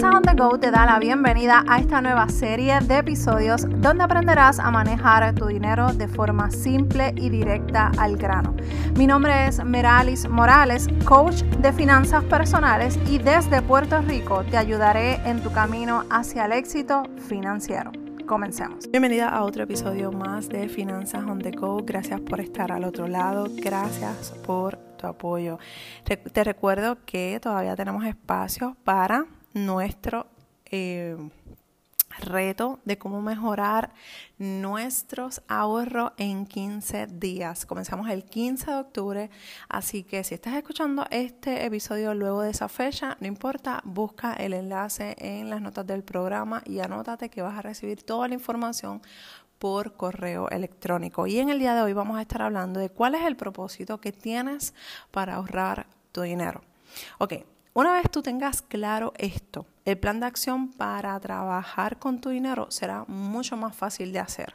Finanzas on the Go te da la bienvenida a esta nueva serie de episodios donde aprenderás a manejar tu dinero de forma simple y directa al grano. Mi nombre es Meralis Morales, coach de finanzas personales y desde Puerto Rico te ayudaré en tu camino hacia el éxito financiero. Comencemos. Bienvenida a otro episodio más de Finanzas on the Go. Gracias por estar al otro lado. Gracias por tu apoyo. Te recuerdo que todavía tenemos espacio para nuestro eh, reto de cómo mejorar nuestros ahorros en 15 días. Comenzamos el 15 de octubre, así que si estás escuchando este episodio luego de esa fecha, no importa, busca el enlace en las notas del programa y anótate que vas a recibir toda la información por correo electrónico. Y en el día de hoy vamos a estar hablando de cuál es el propósito que tienes para ahorrar tu dinero. Ok, una vez tú tengas claro esto, el plan de acción para trabajar con tu dinero será mucho más fácil de hacer.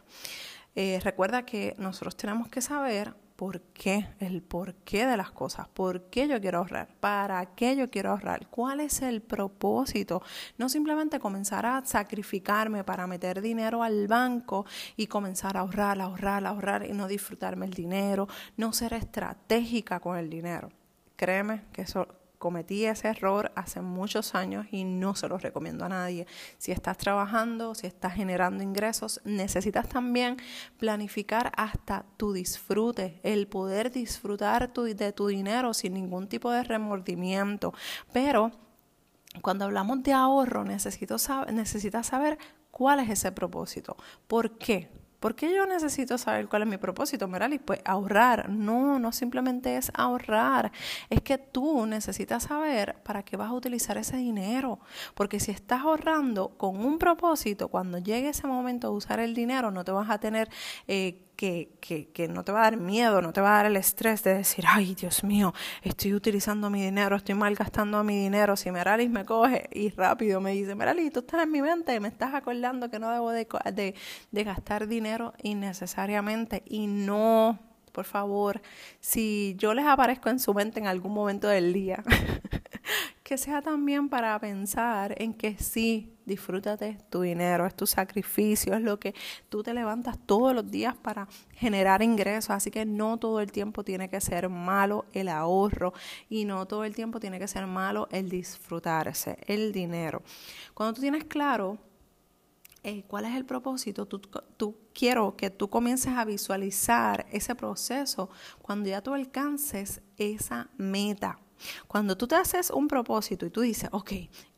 Eh, recuerda que nosotros tenemos que saber por qué, el por qué de las cosas, por qué yo quiero ahorrar, para qué yo quiero ahorrar, cuál es el propósito. No simplemente comenzar a sacrificarme para meter dinero al banco y comenzar a ahorrar, ahorrar, ahorrar y no disfrutarme el dinero, no ser estratégica con el dinero. Créeme que eso cometí ese error hace muchos años y no se lo recomiendo a nadie. Si estás trabajando, si estás generando ingresos, necesitas también planificar hasta tu disfrute, el poder disfrutar de tu dinero sin ningún tipo de remordimiento. Pero cuando hablamos de ahorro, necesito necesitas saber cuál es ese propósito. ¿Por qué? ¿Por qué yo necesito saber cuál es mi propósito, Merali? Pues ahorrar. No, no simplemente es ahorrar. Es que tú necesitas saber para qué vas a utilizar ese dinero. Porque si estás ahorrando con un propósito, cuando llegue ese momento de usar el dinero, no te vas a tener eh, que, que, que, no te va a dar miedo, no te va a dar el estrés de decir, ay Dios mío, estoy utilizando mi dinero, estoy malgastando mi dinero. Si Meralis me coge y rápido me dice, Meralis, tú estás en mi mente, me estás acordando que no debo de, de, de gastar dinero innecesariamente y no por favor, si yo les aparezco en su mente en algún momento del día, que sea también para pensar en que sí, disfrútate tu dinero, es tu sacrificio, es lo que tú te levantas todos los días para generar ingresos, así que no todo el tiempo tiene que ser malo el ahorro y no todo el tiempo tiene que ser malo el disfrutarse, el dinero. Cuando tú tienes claro eh, cuál es el propósito, tú, tú quiero que tú comiences a visualizar ese proceso cuando ya tú alcances esa meta. Cuando tú te haces un propósito y tú dices, ok,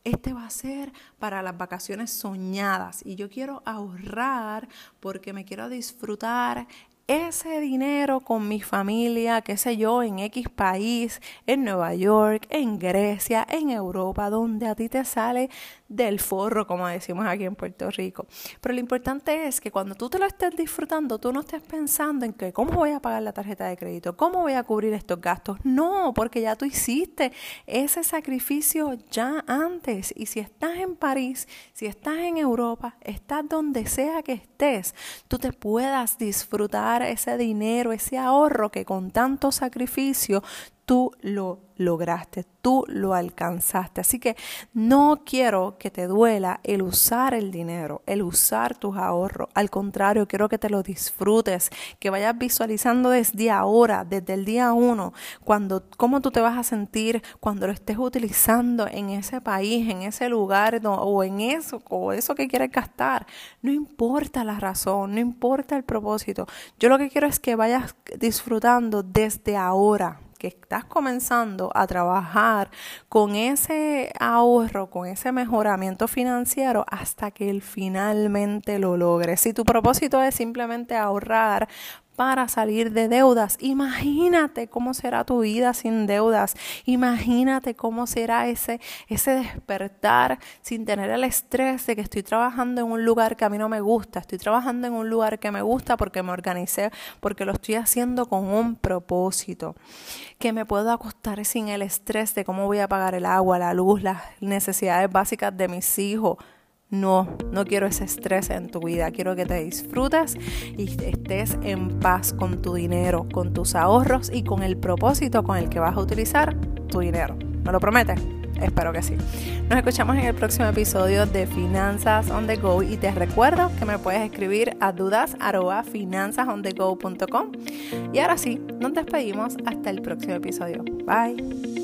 este va a ser para las vacaciones soñadas y yo quiero ahorrar porque me quiero disfrutar ese dinero con mi familia, qué sé yo, en X país, en Nueva York, en Grecia, en Europa, donde a ti te sale del forro, como decimos aquí en Puerto Rico. Pero lo importante es que cuando tú te lo estés disfrutando, tú no estés pensando en que cómo voy a pagar la tarjeta de crédito, cómo voy a cubrir estos gastos. No, porque ya tú hiciste ese sacrificio ya antes. Y si estás en París, si estás en Europa, estás donde sea que estés, tú te puedas disfrutar ese dinero, ese ahorro que con tanto sacrificio tú lo lograste, tú lo alcanzaste. Así que no quiero que te duela el usar el dinero, el usar tus ahorros. Al contrario, quiero que te lo disfrutes, que vayas visualizando desde ahora, desde el día uno, cuando, cómo tú te vas a sentir cuando lo estés utilizando en ese país, en ese lugar o en eso, o eso que quieres gastar. No importa la razón, no importa el propósito. Yo lo que quiero es que vayas disfrutando desde ahora, que estás comenzando a trabajar con ese ahorro, con ese mejoramiento financiero hasta que él finalmente lo logres. Si tu propósito es simplemente ahorrar para salir de deudas. Imagínate cómo será tu vida sin deudas. Imagínate cómo será ese, ese despertar sin tener el estrés de que estoy trabajando en un lugar que a mí no me gusta. Estoy trabajando en un lugar que me gusta porque me organicé, porque lo estoy haciendo con un propósito. Que me puedo acostar sin el estrés de cómo voy a pagar el agua, la luz, las necesidades básicas de mis hijos no, no quiero ese estrés en tu vida. Quiero que te disfrutes y estés en paz con tu dinero, con tus ahorros y con el propósito con el que vas a utilizar tu dinero. ¿Me lo prometes? Espero que sí. Nos escuchamos en el próximo episodio de Finanzas on the Go y te recuerdo que me puedes escribir a dudas@finanzasonthego.com. Y ahora sí, nos despedimos hasta el próximo episodio. Bye.